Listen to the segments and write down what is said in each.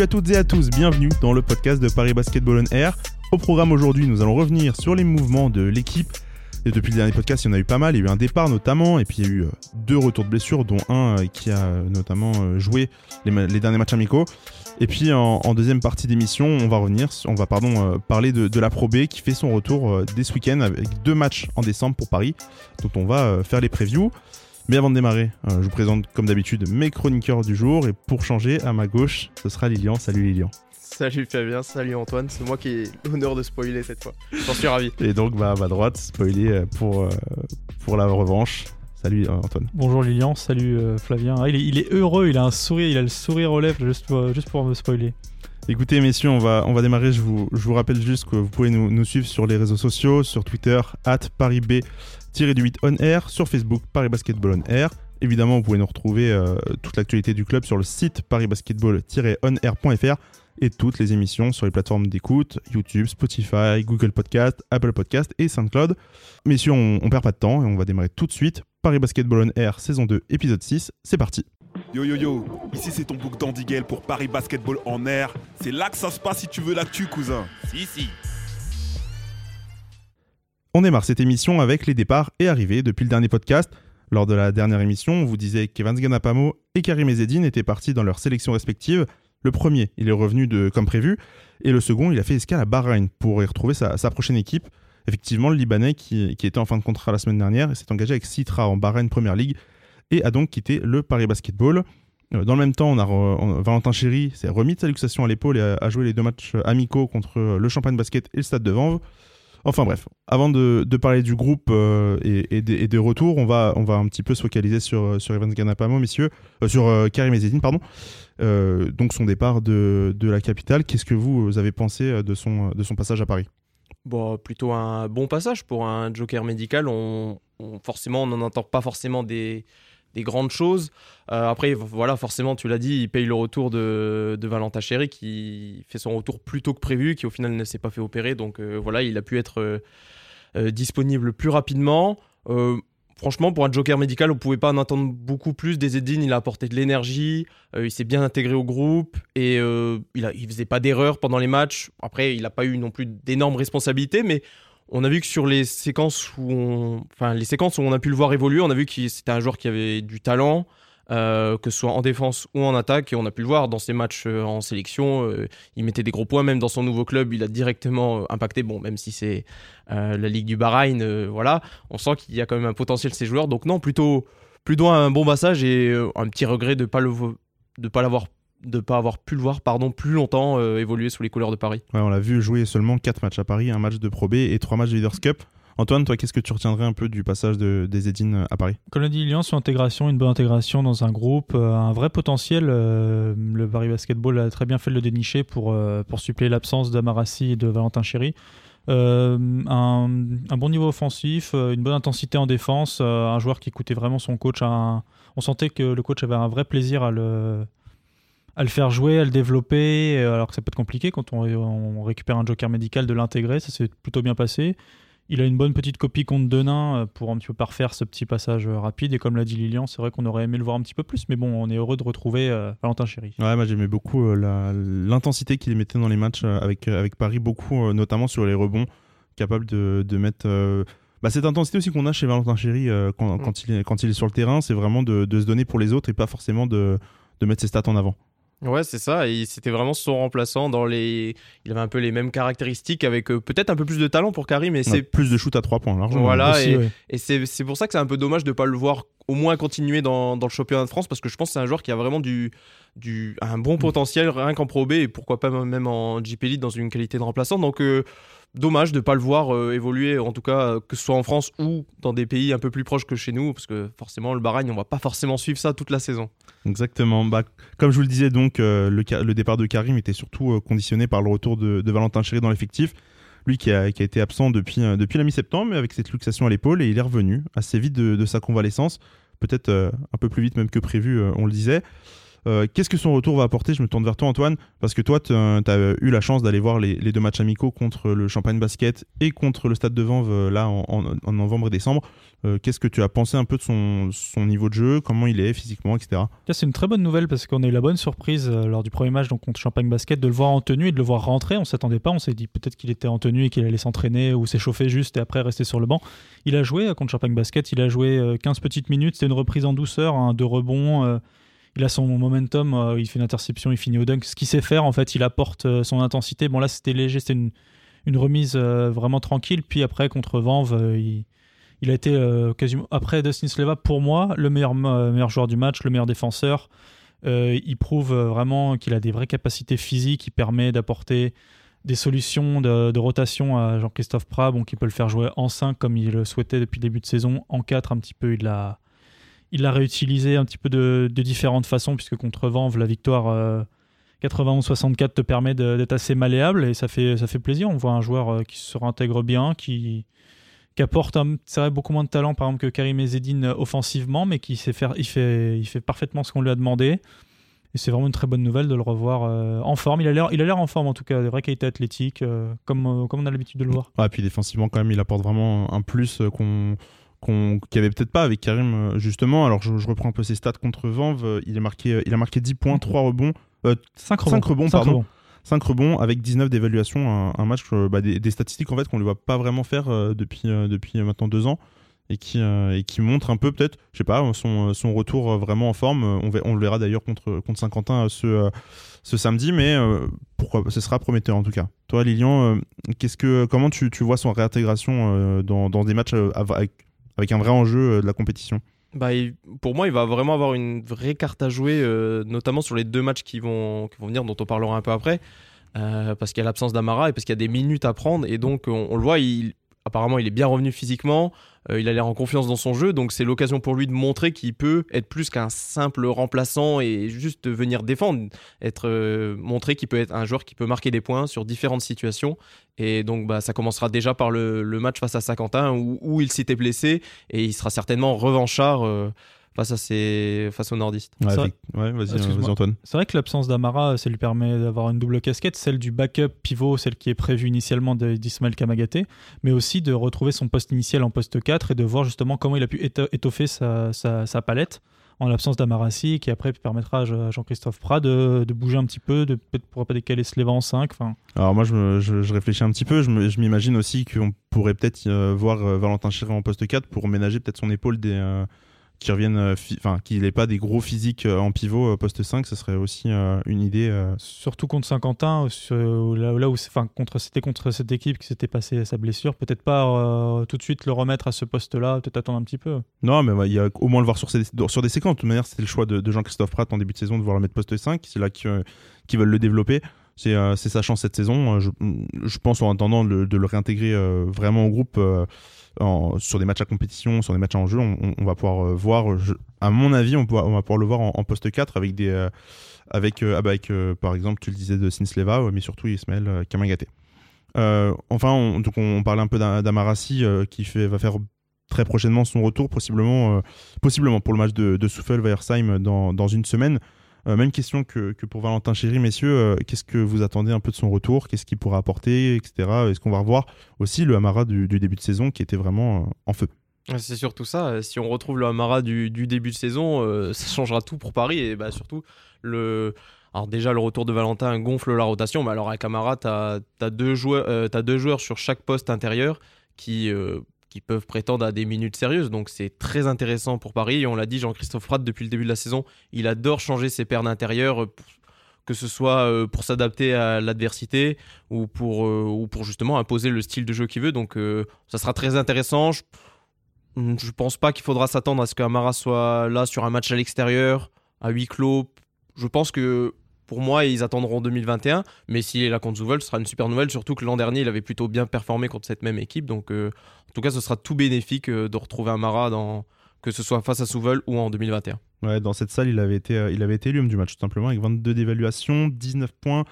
Salut à toutes et à tous, bienvenue dans le podcast de Paris Basketball on Air. Au programme aujourd'hui, nous allons revenir sur les mouvements de l'équipe. Et depuis le dernier podcast, il y en a eu pas mal. Il y a eu un départ notamment, et puis il y a eu euh, deux retours de blessures, dont un euh, qui a euh, notamment joué les, derniers matchs amicaux. Et puis en, deuxième partie d'émission, on va revenir, on va pardon parler de, la Pro B qui fait son retour dès ce week-end avec deux matchs en décembre pour Paris, dont on va faire les previews. Mais avant de démarrer, je vous présente comme d'habitude mes chroniqueurs du jour. Et pour changer, à ma gauche, ce sera Lilian. Salut Lilian. Salut Fabien, salut Antoine, c'est moi qui ai l'honneur de spoiler cette fois. J'en suis ravi. Et donc bah, à ma droite, spoiler euh, pour, euh, pour la revanche. Salut euh, Antoine. Bonjour Lilian, salut Flavien. Ah, il, est, heureux, il a un sourire, il a le sourire aux lèvres juste pour, juste pour me spoiler. Écoutez messieurs, on va, on va démarrer. Je vous, je vous rappelle juste que vous pouvez nous, suivre sur les réseaux sociaux, sur Twitter, at ParisB-8 on air, sur Facebook Paris Basketball on air. Évidemment, vous pouvez nous retrouver toute l'actualité du club sur le site parisbasketball-onair.fr et toutes les émissions sur les plateformes d'écoute, YouTube, Spotify, Google Podcast, Apple Podcast et SoundCloud. Messieurs, on, on perd pas de temps et on va démarrer tout de suite. Paris Basketball on Air, saison 2, épisode 6, c'est parti. Yo yo yo, ici c'est ton bouc d'Andigel pour Paris Basketball en air. C'est là que ça se passe si tu veux l'actu, cousin. Si, si. On démarre cette émission avec les départs et arrivées depuis le dernier podcast. Lors de la dernière émission, on vous disait qu'Evans Ganapamo et Karim Ezedine étaient partis dans leurs sélections respectives le premier, il est revenu de, comme prévu, et le second, il a fait escale à Bahreïn pour y retrouver sa, prochaine équipe. Effectivement, le Libanais qui, était en fin de contrat la semaine dernière s'est engagé avec Citra en Bahreïn Première League et a donc quitté le Paris Basketball. Euh, dans le même temps, on a Valentin Chéry s'est remis de sa luxation à l'épaule et a, joué les deux matchs amicaux contre le Champagne Basket et le Stade de Vanves. Enfin bref, avant de, parler du groupe euh, et, des, retours, on va, on va un petit peu se focaliser sur, sur Evans Ganapamo, messieurs, euh, sur Karim Ezedine, pardon. Euh, donc son départ de, la capitale. Qu'est-ce que vous avez pensé de son, de son passage à Paris? Bon, plutôt un bon passage pour un joker médical. On, forcément, on n'en entend pas forcément des, grandes choses. Euh, après, voilà, forcément, tu l'as dit, il paye le retour de, de Valentin Chéry qui fait son retour plus tôt que prévu, qui au final ne s'est pas fait opérer. Donc euh, voilà, il a pu être disponible plus rapidement franchement, pour un joker médical, on pouvait pas en attendre beaucoup plus. Des Edine, il a apporté de l'énergie, euh, il s'est bien intégré au groupe et euh, il, ne faisait pas d'erreurs pendant les matchs. Après, il n'a pas eu non plus d'énormes responsabilités, mais on a vu que sur les séquences où on, les séquences où on a pu le voir évoluer, on a vu que c'était un joueur qui avait du talent, euh, que ce soit en défense ou en attaque. Et on a pu le voir dans ses matchs euh, en sélection. Euh, il mettait des gros points, même dans son nouveau club, il a directement impacté. Bon, même si c'est la Ligue du Bahreïn, voilà, on sent qu'il y a quand même un potentiel ces joueurs. Donc non, plutôt, plutôt un bon passage et un petit regret de de pas l'avoir de pas avoir pu le voir pardon plus longtemps évoluer sous les couleurs de Paris. Ouais, on l'a vu jouer seulement 4 matchs à Paris, un match de Pro B et 3 matchs de Leaders Cup. Antoine, toi, qu'est-ce que tu retiendrais un peu du passage de, des Edine à Paris? Comme l'a dit Lilian, sur intégration, une bonne intégration dans un groupe, euh, un vrai potentiel. Euh, le Paris Basketball a très bien fait de le dénicher pour, euh, pour suppléer l'absence d'Amarassi et de Valentin Chéry. Un, un, bon niveau offensif, une bonne intensité en défense, un joueur qui écoutait vraiment son coach. On sentait que le coach avait un vrai plaisir à le, à le faire jouer, à le développer, alors que ça peut être compliqué quand on, on récupère un joker médical de l'intégrer, ça s'est plutôt bien passé. Il a une bonne petite copie contre Denain euh, pour un petit peu parfaire ce petit passage euh, rapide. Et comme l'a dit Lilian, c'est vrai qu'on aurait aimé le voir un petit peu plus. Mais bon, on est heureux de retrouver euh, Valentin Chéry. Ouais, moi j'aimais beaucoup l'intensité qu'il mettait dans les matchs avec, avec Paris, beaucoup, notamment sur les rebonds, capable de, de mettre. Bah, cette intensité aussi qu'on a chez Valentin Chéry quand, mm. quand, il est, quand il est sur le terrain, c'est vraiment de, de, se donner pour les autres et pas forcément de, de mettre ses stats en avant. Ouais, c'est ça. Et c'était vraiment son remplaçant dans les. Il avait un peu les mêmes caractéristiques avec euh, peut-être un peu plus de talent pour Karim, mais c'est plus de shoot à 3 points largement. Voilà. et, et c'est pour ça que c'est un peu dommage de pas le voir au moins continuer dans, dans, le championnat de France parce que je pense que c'est un joueur qui a vraiment du, du un bon mm. potentiel rien qu'en Pro B et pourquoi pas même en JP Elite dans une qualité de remplaçant. Donc euh, dommage de ne pas le voir euh, évoluer, en tout cas que ce soit en France ou dans des pays un peu plus proches que chez nous, parce que forcément le Bahreïn, on va pas forcément suivre ça toute la saison. Exactement. Bah, comme je vous le disais, donc euh, le, départ de Karim était surtout euh, conditionné par le retour de, Valentin Chéry dans l'effectif. Lui qui a, été absent depuis, depuis la mi-septembre, mais avec cette luxation à l'épaule, et il est revenu assez vite de, sa convalescence, peut-être un peu plus vite même que prévu, on le disait. Euh, Qu'est-ce que son retour va apporter? Je me tourne vers toi, Antoine, parce que toi, tu as eu la chance d'aller voir les, deux matchs amicaux contre le Champagne Basket et contre le Stade de Vanves euh, là en, novembre et décembre. Euh, Qu'est-ce que tu as pensé un peu de son, niveau de jeu, comment il est physiquement, etc. C'est une très bonne nouvelle parce qu'on a eu la bonne surprise lors du premier match donc, contre Champagne Basket de le voir en tenue et de le voir rentrer. On s'attendait pas, on s'est dit peut-être qu'il était en tenue et qu'il allait s'entraîner ou s'échauffer juste et après rester sur le banc. Il a joué contre Champagne Basket, il a joué euh, 15 petites minutes, c'était une reprise en douceur, un deux rebonds. Il a son momentum, euh, il fait une interception, il finit au dunk. Ce qu'il sait faire, en fait, il apporte euh, son intensité. Bon, là, c'était léger, c'était une, remise euh, vraiment tranquille. Puis après, contre Vanves, euh, il, a été quasiment. Après Dustin Sleva, pour moi, le meilleur, joueur du match, le meilleur défenseur. Il prouve vraiment qu'il a des vraies capacités physiques, il permet d'apporter des solutions de, de rotation à Jean-Christophe Prat, bon, qui peut le faire jouer en 5 comme il le souhaitait depuis le début de saison, en 4 un petit peu, il l'a il l'a réutilisé un petit peu de, de différentes façons, puisque contre Vanves, la victoire euh, 91-64 te permet de- d'être assez malléable et ça fait, ça fait plaisir. On voit un joueur euh, qui se réintègre bien, qui, apporte un- vrai, beaucoup moins de talent par exemple que Karim Ezzedine euh, offensivement, mais qui sait faire, il fait, il fait parfaitement ce qu'on lui a demandé. Et c'est vraiment une très bonne nouvelle de le revoir euh, en forme. Il a l'air, en forme en tout cas, des vraies qualités athlétiques, euh, comme, euh, comme on a l'habitude de le voir. Ah, puis défensivement, quand même, il apporte vraiment un plus euh, qu'on qu'il n'y avait peut-être pas avec Karim, euh, justement. Alors, je, je reprends un peu ses stats contre Vanves. euh, Il, est marqué, euh, il a marqué 10 points, 3 rebonds, 5 Cinq rebonds, Cinq pardon. 5 rebonds avec 19 d'évaluation. Un, un match, euh, bah, des, des statistiques en fait qu'on ne voit pas vraiment faire euh, depuis, euh, depuis euh, maintenant deux ans. Et qui, euh, et qui montre un peu peut-être, je sais pas, son, son retour euh, vraiment en forme. Euh, On, on le verra d'ailleurs contre, contre Saint-Quentin euh, ce, euh, ce samedi, mais euh, pourquoi ce sera prometteur en tout cas. Toi, Lilian, euh, qu'est-ce que, comment tu, tu vois son réintégration euh, dans, dans des matchs euh, avec, avec un vrai enjeu euh, de la compétition Bah, pour moi, il va vraiment avoir une vraie carte à jouer, euh, notamment sur les deux matchs qui vont, qui vont venir, dont on parlera un peu après, euh, parce qu'il y a l'absence d'Amara et parce qu'il y a des minutes à prendre. Et donc, on, on le voit, il, apparemment, il est bien revenu physiquement, euh, il a l'air en confiance dans son jeu, donc c'est l'occasion pour lui de montrer qu'il peut être plus qu'un simple remplaçant et juste venir défendre, être euh, montrer qu'il peut être un joueur qui peut marquer des points sur différentes situations. Et donc, bah, ça commencera déjà par le, match face à Saint-Quentin où, où il s'était blessé et il sera certainement revanchard euh, face, à ses, face aux nordistes. Ouais, ouais, vas-y, Antoine. C'est vrai que l'absence d'Amara, ça lui permet d'avoir une double casquette, celle du backup pivot, celle qui est prévue initialement de- d'Ismaël Kamagaté, mais aussi de retrouver son poste initial en poste 4 et de voir justement comment il a pu éto- étoffer sa, sa- sa palette en l'absence d'Amarassi, qui après permettra à Je- à Jean-Christophe Prat de, de bouger un petit peu, de peut-être pourra pas décaler Sleva en 5. Enfin, Alors moi je, me- je, je réfléchis un petit peu, je m'imagine aussi qu'on pourrait peut-être euh, voir euh, Valentin Chiré en poste 4 pour ménager peut-être son épaule des, euh, qui reviennent, euh, fi- enfin qu'il n'ait pas des gros physiques euh, en pivot euh, poste 5, ce serait aussi une idée. surtout contre Saint-Quentin, là, là où enfin, contre, c'était contre cette équipe qui s'était passé sa blessure, peut-être pas euh, tout de suite le remettre à ce poste-là, peut-être attendre un petit peu. Non mais il y a au moins le voir sur, sur des séquences. De toute manière c'était le choix de, de Jean-Christophe Pratt en début de saison de vouloir le mettre poste 5, c'est là qu'ils euh, qu'ils veulent le développer. C'est euh, c'est sa chance cette saison. Euh, Je, pense en attendant de, le réintégrer euh, vraiment au groupe sur des matchs à compétition, sur des matchs en jeu, on, va pouvoir voir, à mon avis, on, va pouvoir le voir en, poste 4 avec des. avec, ah bah, par exemple, tu le disais de Sinsleva, mais surtout Ismaël Kamagaté. Enfin, on, donc on parlait un peu d'A- d'Amarassi qui va faire très prochainement son retour, possiblement, possiblement pour le match de, de Souffel-Weiersheim dans, dans une semaine. Euh, même question que, pour Valentin Chéry, messieurs. euh, Qu'est-ce que vous attendez un peu de son retour? Qu'est-ce qu'il pourra apporter, etc. Est-ce qu'on va revoir aussi le Amara du, début de saison qui était vraiment euh, en feu? C'est surtout ça. Si on retrouve le Hamara du, début de saison, ça changera tout pour Paris. Et bah, surtout, le... alors déjà, le retour de Valentin gonfle la rotation. Mais alors, avec Hamara, tu as, deux, joueurs- t'as deux joueurs sur chaque poste intérieur qui, qui peuvent prétendre à des minutes sérieuses. Donc, c'est très intéressant pour Paris. Et on l'a dit, Jean-Christophe Pratt, depuis le début de la saison, il adore changer ses paires d'intérieur. euh, Que ce soit euh, pour s'adapter à l'adversité ou pour, euh, ou pour justement imposer le style de jeu qu'il veut. Donc, ça sera très intéressant. Je- Je pense pas qu'il faudra s'attendre à ce qu'Amara soit là sur un match à l'extérieur, à huis clos. Je pense que pour moi, ils attendront 2021. Mais s'il est là contre Zouvel, ce sera une super nouvelle. Surtout que l'an dernier, il avait plutôt bien performé contre cette même équipe. Donc, euh, en tout cas, ce sera tout bénéfique euh, de retrouver Amara, dans... que ce soit face à Zouvel ou en 2021. Ouais, dans cette salle, il avait été, euh, il du match, tout simplement, avec 22 d'évaluation, 19 points,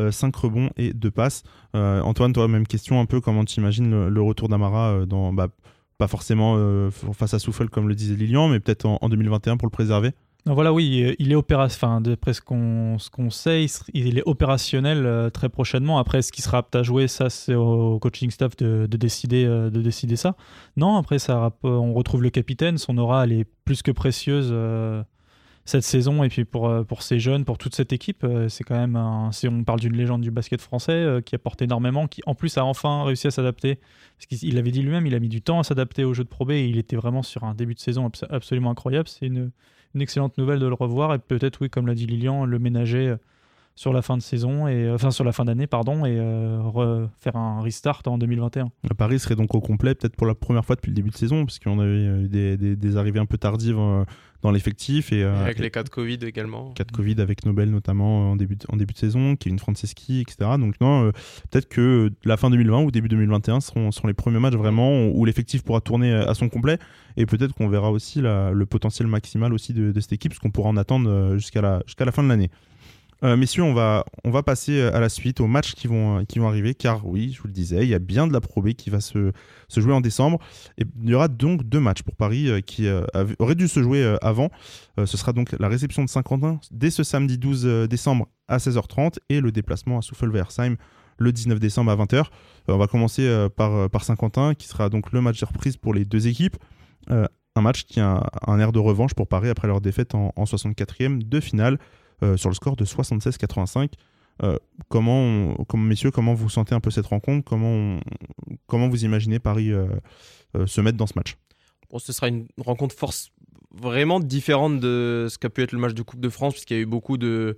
euh, 5 rebonds et 2 passes. Euh, Antoine, toi, même question un peu, comment tu imagines le, retour d'Amara euh, dans, bah, pas forcément euh, face à Souffle, comme le disait Lilian, mais peut-être en 2021 pour le préserver? Voilà, oui, il est opérationnel. D'après ce qu'on sait, il, est opérationnel euh, très prochainement. Après, ce qui sera apte à jouer, ça, c'est au coaching staff de, de décider, euh, de décider ça. Non, après, ça, on retrouve le capitaine. Son aura, elle est plus que précieuse euh, cette saison. Et puis pour, pour ces jeunes, pour toute cette équipe, c'est quand même un. Si on parle d'une légende du basket français qui apporte énormément, qui en plus a enfin réussi à s'adapter. Parce qu'il il avait dit lui-même, il a mis du temps à s'adapter au jeu de Pro B et il était vraiment sur un début de saison abs- absolument incroyable. C'est une une excellente nouvelle de le revoir. Et peut-être oui comme l'a dit Lilian le ménager euh, sur la fin de saison et euh, enfin sur la fin d'année pardon et euh, re- faire un restart en 2021 Paris serait donc au complet, peut-être pour la première fois depuis le début de saison, parce qu'on avait eu des, des- des arrivées un peu tardives euh, dans l'effectif. Et, euh, Avec les cas de Covid également. cas de Covid avec Nobel notamment euh, en début de, en début de saison, Kevin Franceschi, etc. Donc non, euh, peut-être que euh, la fin 2020 ou début 2021 seront, seront les premiers matchs vraiment où l'effectif pourra tourner euh, à son complet et peut-être qu'on verra aussi la- le potentiel maximal aussi de, de cette équipe, parce qu'on pourra en attendre euh, jusqu'à la, jusqu'à la fin de l'année. Euh, messieurs, on va, on va passer euh, à la suite, aux matchs qui vont, euh, qui vont arriver, car oui, je vous le disais, il y a bien de la Pro B qui va se, se jouer en décembre. Et il y aura donc deux matchs pour Paris qui auraient dû se jouer avant. Ce sera donc la réception de Saint-Quentin dès ce samedi 12 euh, décembre à 16h30 et le déplacement à Souffle-Versheim le 19 décembre à 20h. Euh, on va commencer par, par Saint-Quentin qui sera donc le match de reprise pour les deux équipes. Un match qui a un, air de revanche pour Paris après leur défaite en 64e de finale euh, sur le score de 76-85. Euh, comment, comment, messieurs, comment vous sentez un peu cette rencontre? Comment, comment vous imaginez Paris euh, se mettre dans ce match? Bon, ce sera une rencontre force vraiment différente de ce qu'a pu être le match de Coupe de France, puisqu'il y a eu beaucoup de.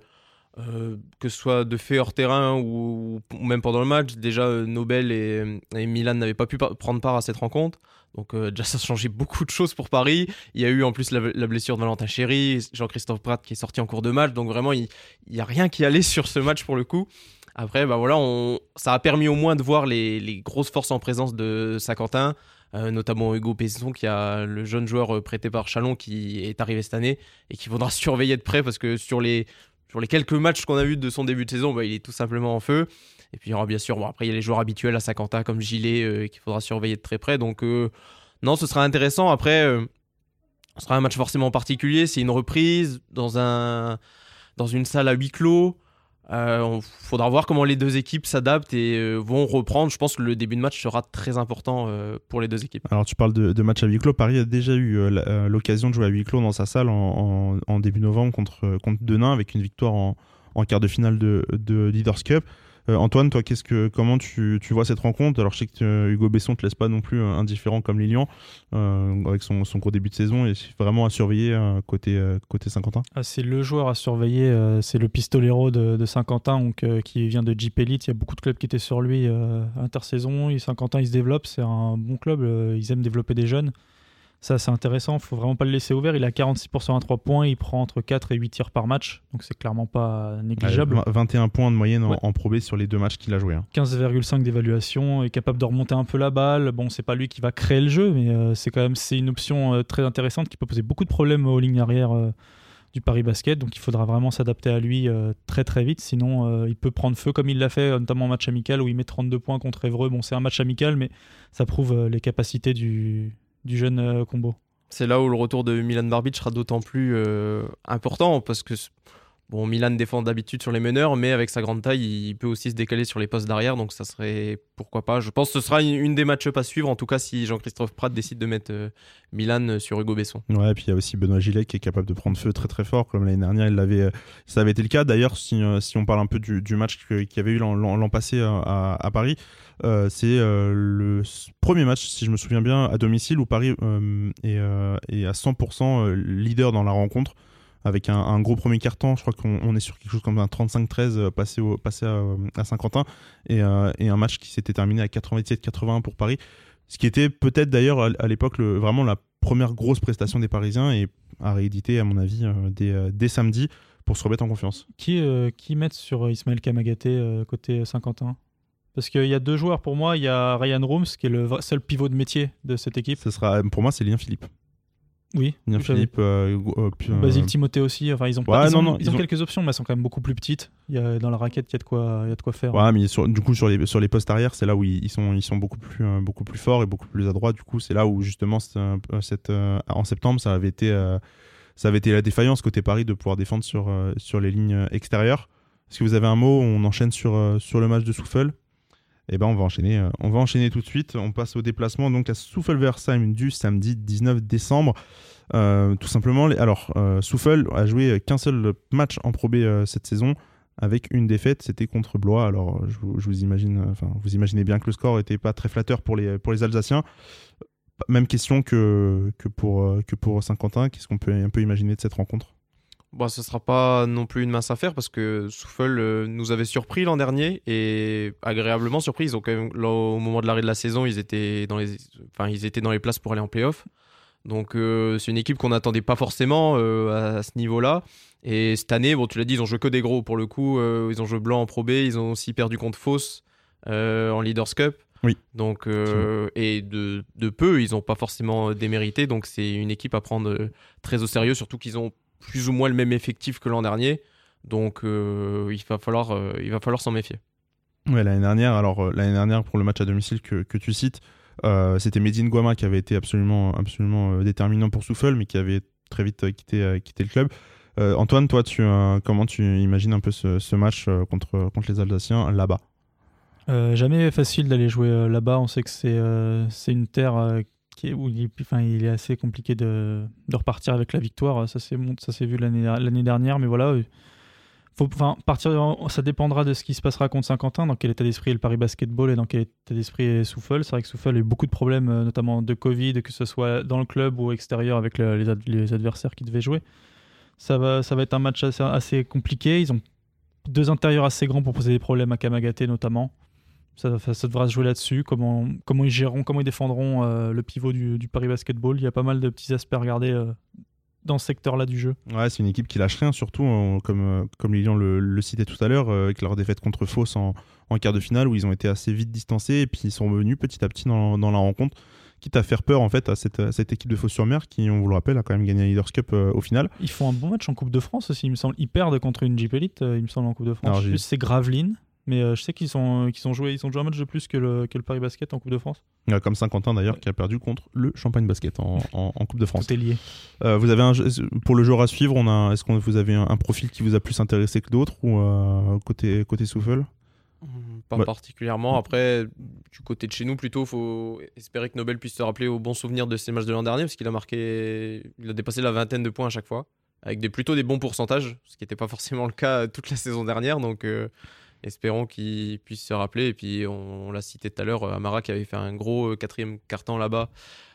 Euh, que ce soit de faits hors terrain ou, même pendant le match. Déjà, euh, Nobel et, Milan n'avaient pas pu prendre part à cette rencontre. Donc, euh, déjà, ça a changé beaucoup de choses pour Paris. Il y a eu en plus la, blessure de Valentin Chéry, Jean-Christophe Pratt qui est sorti en cours de match. Donc, vraiment, il n'y a rien qui allait sur ce match pour le coup. Après, bah voilà, ça a permis au moins de voir les, grosses forces en présence de Saint-Quentin, notamment Hugo Pesson, qui a le jeune joueur prêté par Chalon qui est arrivé cette année et qu'il faudra surveiller de près parce que sur les, sur les quelques matchs qu'on a vus de son début de saison, bah, il est tout simplement en feu. Et puis il y aura bien sûr, bon, après il y a les joueurs habituels à Saint-Quentin comme Gilet euh, qu'il faudra surveiller de très près. Donc euh, non, ce sera intéressant. Après, euh, ce sera un match forcément particulier. C'est une reprise dans une salle à huis clos. Il faudra voir comment les deux équipes s'adaptent et euh, vont reprendre. Je pense que le début de match sera très important euh, pour les deux équipes. Alors tu parles de, match à huis clos. Paris a déjà eu euh, euh, l'occasion de jouer à huis clos dans sa salle en, début novembre contre, euh, contre Denain avec une victoire en, en quart de finale de, de Leaders Cup. Euh, Antoine, toi, comment tu, tu vois cette rencontre? Alors je sais que euh, Hugo Besson te laisse pas non plus euh, indifférent comme Lilian avec son, son début de saison et c'est vraiment à surveiller côté, côté Saint-Quentin. Ah, c'est le joueur à surveiller c'est le pistolero de, de Saint-Quentin donc, qui vient de Jeep Elite. Il y a beaucoup de clubs qui étaient sur lui intersaison. Saint-Quentin il se développe. C'est un bon club ils aiment développer des jeunes ça c'est intéressant faut vraiment pas le laisser ouvert il a 46% à 3 points il prend entre 4 et 8 tirs par match donc c'est clairement pas négligeable Euh, 21 points de moyenne en, Ouais. en Pro B sur les deux matchs qu'il a joué. hein. 15,5 d'évaluation, est capable de remonter un peu la balle. Bon, c'est pas lui qui va créer le jeu, mais euh, c'est quand même c'est une option euh, très intéressante qui peut poser beaucoup de problèmes aux lignes arrière euh, du Paris Basket. Donc il faudra vraiment s'adapter à lui euh, très très vite, sinon euh, il peut prendre feu comme il l'a fait, notamment en match amical où il met 32 points contre Évreux. Bon, c'est un match amical, mais ça prouve euh, les capacités du, du jeune euh, combo. C'est là où le retour de Milan Barbic sera d'autant plus euh, important parce que bon, Milan défend d'habitude sur les meneurs, mais avec sa grande taille, il peut aussi se décaler sur les postes d'arrière, donc ça serait pourquoi pas. Je pense que ce sera une, des match-up à suivre, en tout cas si Jean-Christophe Pratt décide de mettre euh, Milan sur Hugo Besson. Ouais, et puis il y a aussi Benoît Gillet qui est capable de prendre feu très très fort, comme l'année dernière, euh, ça avait été le cas. D'ailleurs, si, euh, on parle un peu du, match qu'il y avait eu l'an- passé euh, à, Paris, euh, c'est euh, le premier match, si je me souviens bien, à domicile où Paris euh, est, euh, est à 100% euh, leader dans la rencontre. Avec un, un gros premier carton, je crois qu'on on est sur quelque chose comme un 35-13 euh, passé, au, passé à, à Saint-Quentin, et, euh, et un match qui s'était terminé à 97-81 pour Paris. Ce qui était peut-être d'ailleurs à à l'époque vraiment la première grosse prestation des Parisiens et à rééditer, à mon avis, euh, dès, dès samedi pour se remettre en confiance. Qui, euh, qui mettent sur Ismaël Kamagaté euh, côté Saint-Quentin Parce qu'il y a deux joueurs pour moi. Il y a Ryan Rooms qui est le seul pivot de métier de cette équipe. Ce sera, pour moi, c'est Lien Philippe. Oui. J'avais- Philippe, euh, euh, euh, Basile Timothée aussi. Enfin, ils ont, pas- Ouais, ils non, ont, non, ils ils ont ont- quelques options, mais elles sont quand même beaucoup plus petites. Il y a, dans la raquette, il y a de quoi, il y a de quoi faire. Ouais, mais sur- du coup, sur les, sur les postes arrière, c'est là où ils, sont, ils sont beaucoup, plus, euh, beaucoup plus forts et beaucoup plus adroits. Du coup, c'est là où, justement, cette, en septembre, ça avait été, ça avait été la défaillance côté Paris de pouvoir défendre sur, sur les lignes extérieures. Est-ce que vous avez un mot? On enchaîne sur, sur le match de Souffle eh ben on va enchaîner, on va enchaîner tout de suite. On passe au déplacement donc à Souffle-Versheim du samedi 19 décembre. tout simplement, alors Souffle a joué qu'un seul match en Pro cette saison avec une défaite, c'était contre Blois. Alors, je vous, imagine, imaginez bien que le score n'était pas très flatteur pour les, Alsaciens. Même question que, que pour, que pour Saint-Quentin. Qu'est-ce qu'on peut un peu imaginer de cette rencontre? Bon, ce ne sera pas non plus une mince affaire parce que Souffle euh, nous avait surpris l'an dernier et agréablement surpris. Ils ont quand même, au moment de l'arrêt de la saison, ils étaient dans les, enfin, ils étaient dans les places pour aller en playoff. Donc euh, c'est une équipe qu'on n'attendait pas forcément euh, à ce niveau-là. Et cette année, bon, tu l'as dit, ils ont joué que des gros pour le coup. Ils ont joué blanc en Pro B, ils ont aussi perdu contre Fausse en Leaders Cup. Oui. Donc, et de, de, peu, ils n'ont pas forcément démérité. Donc c'est une équipe à prendre très au sérieux, surtout qu'ils ont plus ou moins le même effectif que l'an dernier. Donc il va falloir, il va falloir s'en méfier. Ouais, l'année dernière, alors l'année dernière pour le match à domicile que, que tu cites, euh, c'était Medine Guama qui avait été absolument, absolument euh, déterminant pour Souffle, mais qui avait très vite euh, quitté, quitté le club. Antoine, toi, tu, comment tu imagines un peu ce, match contre, contre les Alsaciens là-bas? Jamais facile d'aller jouer là-bas. On sait que c'est c'est une terre est, où il, enfin, il est assez compliqué de, repartir avec la victoire. Ça s'est vu l'année dernière, mais voilà faut, partir, ça dépendra de ce qui se passera contre Saint-Quentin, dans quel état d'esprit est le Paris Basketball et dans quel état d'esprit est Souffle. C'est vrai que Souffle a eu beaucoup de problèmes, euh, notamment de Covid, que ce soit dans le club ou extérieur avec les, adversaires qui devaient jouer. Ça va, ça va être un match assez, compliqué. Ils ont deux intérieurs assez grands pour poser des problèmes à Kamagaté notamment. Ça, ça, devra se jouer là-dessus. Comment, comment ils géreront, comment ils défendront euh, le pivot du, Paris Basketball. Il y a pas mal de petits aspects à regarder euh, dans ce secteur-là du jeu. Ouais, c'est une équipe qui lâche rien, surtout comme, euh, comme Lilian le, citait tout à l'heure, avec leur défaite contre Fausse en, en, quart de finale, où ils ont été assez vite distancés, et puis ils sont revenus petit à petit dans, dans la rencontre, quitte à faire peur en fait à cette, cette équipe de Fausse-sur-Mer, qui, on vous le rappelle, a quand même gagné la Leaders Cup euh, au final. Ils font un bon match en Coupe de France aussi, il me semble. Ils perdent contre une Jeep Elite, il me semble, en Coupe de France. c'est Gravelines. Mais euh, je sais qu'ils sont, qu'ils ont joué, ils ont joué un match de plus que le, que le Paris Basket en Coupe de France. comme Saint-Quentin d'ailleurs, qui a perdu contre le Champagne Basket en, en, Coupe de France. Tout est lié. Euh, vous avez un, pour le joueur à suivre, on a, est-ce que vous avez un, profil qui vous a plus intéressé que d'autres ou euh, côté, côté Souffle? Mmh, Pas particulièrement. Après, du côté de chez nous, plutôt, faut espérer que Nobel puisse se rappeler au bon souvenir de ces matchs de l'an dernier, parce qu'il a marqué, il a dépassé la vingtaine de points à chaque fois, avec des, plutôt des bons pourcentages, ce qui n'était pas forcément le cas toute la saison dernière. Donc espérons qu'il puisse se rappeler. Et puis, on, l'a cité tout à l'heure, Amara qui avait fait un gros euh, quatrième carton là-bas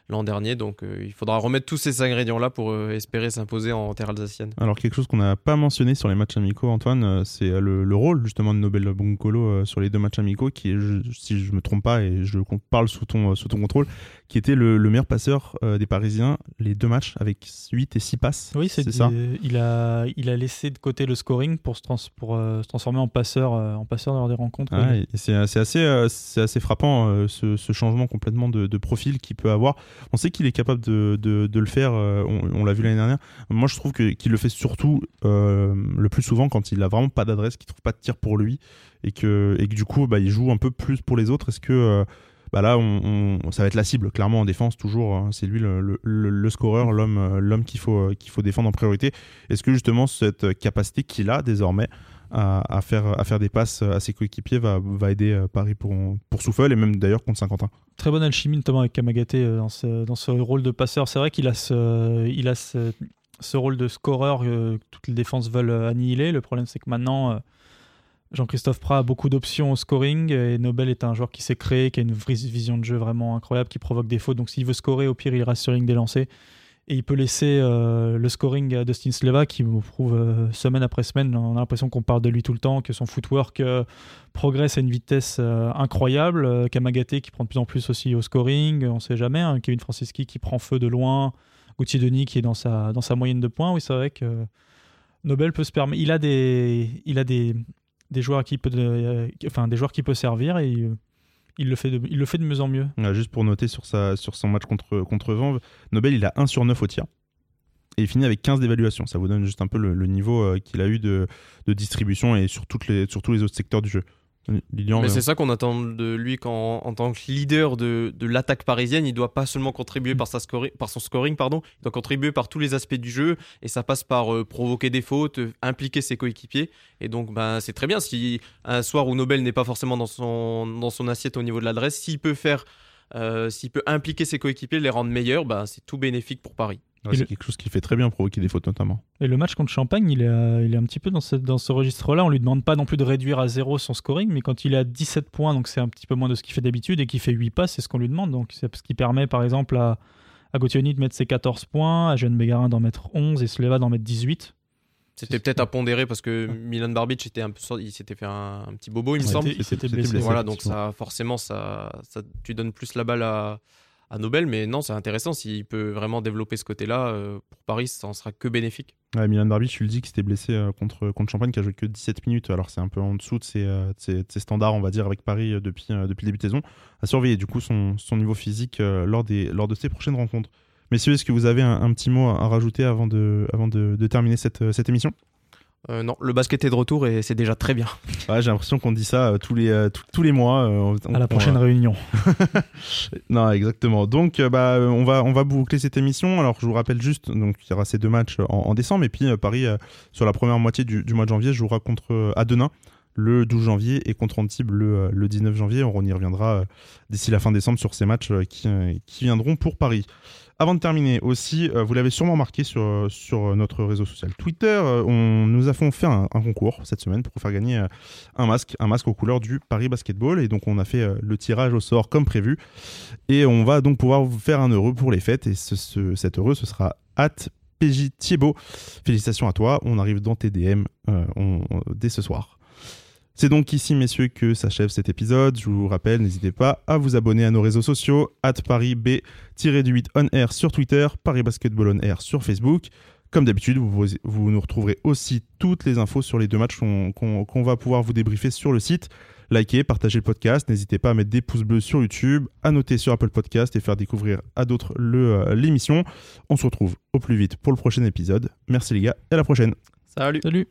l'an dernier. Donc euh, il faudra remettre tous ces ingrédients-là pour euh, espérer s'imposer en terre alsacienne. Alors quelque chose qu'on n'a pas mentionné sur les matchs amicaux, Antoine, c'est le, rôle justement de Nobel Bunkolo sur les deux matchs amicaux, qui est, si je me trompe pas, et je parle sous ton, sous ton contrôle, qui était le, meilleur passeur euh, des Parisiens les deux matchs avec 8 et 6 passes. Oui, c'est ça? Il a, il a laissé de côté le scoring pour se, pour, euh, se transformer en passeur, euh, en passeur lors des rencontres. c'est assez, c'est assez frappant ce, ce, changement complètement de, de profil qu'il peut avoir. On sait qu'il est capable de, le faire, on, l'a vu l'année dernière. Moi, je trouve qu'il le fait surtout le plus souvent quand il a vraiment pas d'adresse, qu'il trouve pas de tir pour lui et que, du coup, bah, il joue un peu plus pour les autres. Est-ce que bah là, on, ça va être la cible, clairement en défense, toujours. Hein. c'est lui le, scoreur, l'homme, euh, euh, qu'il faut défendre en priorité. Est-ce que justement cette capacité qu'il a désormais à, faire, à faire des passes à ses coéquipiers va, va aider euh, Paris pour, pour Souffle et même d'ailleurs contre Saint-Quentin Très bonne alchimie, notamment avec Kamagaté dans ce, dans ce rôle de passeur. C'est vrai qu'il a ce, il a ce, ce rôle de scoreur que toutes les défenses veulent annihiler. Le problème, c'est que maintenant Jean-Christophe Prat a beaucoup d'options au scoring et Nobel est un joueur qui s'est créé, qui a une vision de jeu vraiment incroyable, qui provoque des fautes. Donc s'il veut scorer, au pire, il reste sur ligne des lancers. Et il peut laisser euh, le scoring à Dustin Sleva qui me prouve euh, semaine après semaine. On a l'impression qu'on parle de lui tout le temps, que son footwork euh, progresse à une vitesse incroyable. Kamagaté qui prend de plus en plus aussi au scoring, on ne sait jamais. Hein. Kevin Franciski qui prend feu de loin. Gauthier Denis qui est dans sa, dans sa moyenne de points. Oui, c'est vrai que Nobel peut se permettre. Il a des, il a des, des joueurs qui peut, enfin des joueurs qui peut servir et il le fait de, il mieux en mieux. juste pour noter sur son match contre contre Vanves, Nobel il a 1 sur 9 au tir. Et il finit avec 15 d'évaluation. Ça vous donne juste un peu le, niveau euh, qu'il a eu de, distribution et sur tous les autres secteurs du jeu. Lilian, Mais c'est ça qu'on attend de lui quand, en tant que leader de, de l'attaque parisienne. Il doit pas seulement contribuer par, sa par son scoring, pardon, il doit contribuer par tous les aspects du jeu. Et ça passe par euh, provoquer des fautes, euh, impliquer ses coéquipiers. Et donc, ben, c'est très bien. Si un soir où Nobel n'est pas forcément dans son, dans son assiette au niveau de l'adresse, s'il peut faire. euh, s'il peut impliquer ses coéquipiers, les rendre meilleurs, ben, c'est tout bénéfique pour Paris. Ouais, c'est le- quelque chose qui fait très bien provoquer des fautes notamment. Et le match contre Champagne, il est, euh, il est un petit peu dans, ce registre-là. On lui demande pas non plus de réduire à zéro son scoring, mais quand il est à 17 points, donc c'est un petit peu moins de ce qu'il fait d'habitude, et qu'il fait 8 passes, c'est ce qu'on lui demande. Donc c'est ce qui permet par exemple à, à de mettre ses 14 points, à Jeanne Bégarin d'en mettre 11 et Sleva d'en mettre 18. C'était peut-être à pondérer parce que Milan Barbic était un peu, il s'était fait un, un petit bobo, il me semble. il s'était C'était blessé. Voilà, donc ça, forcément, ça, ça, tu donnes plus la balle à, à Nobel, mais non, c'est intéressant. S'il peut vraiment développer ce côté-là, euh, pour Paris, ça en sera que bénéfique. Ouais, Milan Barbic, tu le dis, qui s'était blessé euh, contre, contre Champagne, qui a joué que 17 minutes. Alors c'est un peu en dessous de ses, euh, standards, on va dire, avec Paris depuis, depuis le début de saison. À surveiller du coup son, son niveau physique lors, des, lors de ses prochaines rencontres. Messieurs, est-ce que vous avez un, petit mot à rajouter avant de, avant de, terminer cette, cette émission? Euh, non, le basket est de retour et c'est déjà très bien. Ouais, J'ai l'impression qu'on dit ça euh, tous, les, euh, tous- tous les mois. euh, on- À la on- prochaine réunion. Non, exactement. Donc, euh, bah, on va on va boucler cette émission. Alors, je vous rappelle juste, donc il y aura ces deux matchs en, en décembre, et puis euh, Paris euh, sur la première moitié du, du mois de janvier jouera contre euh, Adenin le 12 janvier et contre Antibes le, euh, le 19 janvier. On y reviendra euh, d'ici la fin décembre sur ces matchs euh, qui, qui viendront pour Paris. Avant de terminer aussi, vous l'avez sûrement remarqué sur, sur notre réseau social Twitter, on nous avons fait un, concours cette semaine pour faire gagner un masque, un masque aux couleurs du Paris Basketball. Et donc on a fait le tirage au sort comme prévu. Et on va donc pouvoir vous faire un heureux pour les fêtes. Et ce, ce- cet heureux, ce sera at PJ Thiebaud. Félicitations à toi. On arrive dans tes dès ce soir. C'est donc ici, messieurs, que s'achève cet épisode. Je vous rappelle, n'hésitez pas à vous abonner à nos réseaux sociaux, at Paris B-8 on air sur Twitter, Paris Basketball on air sur Facebook. Comme d'habitude, vous, vous nous retrouverez aussi toutes les infos sur les deux matchs qu'on va pouvoir vous débriefer sur le site. Likez, partagez le podcast, n'hésitez pas à mettre des pouces bleus sur YouTube, à noter sur Apple Podcast et faire découvrir à d'autres le, euh, l'émission. On se retrouve au plus vite pour le prochain épisode. Merci les gars et à la prochaine. Salut Salut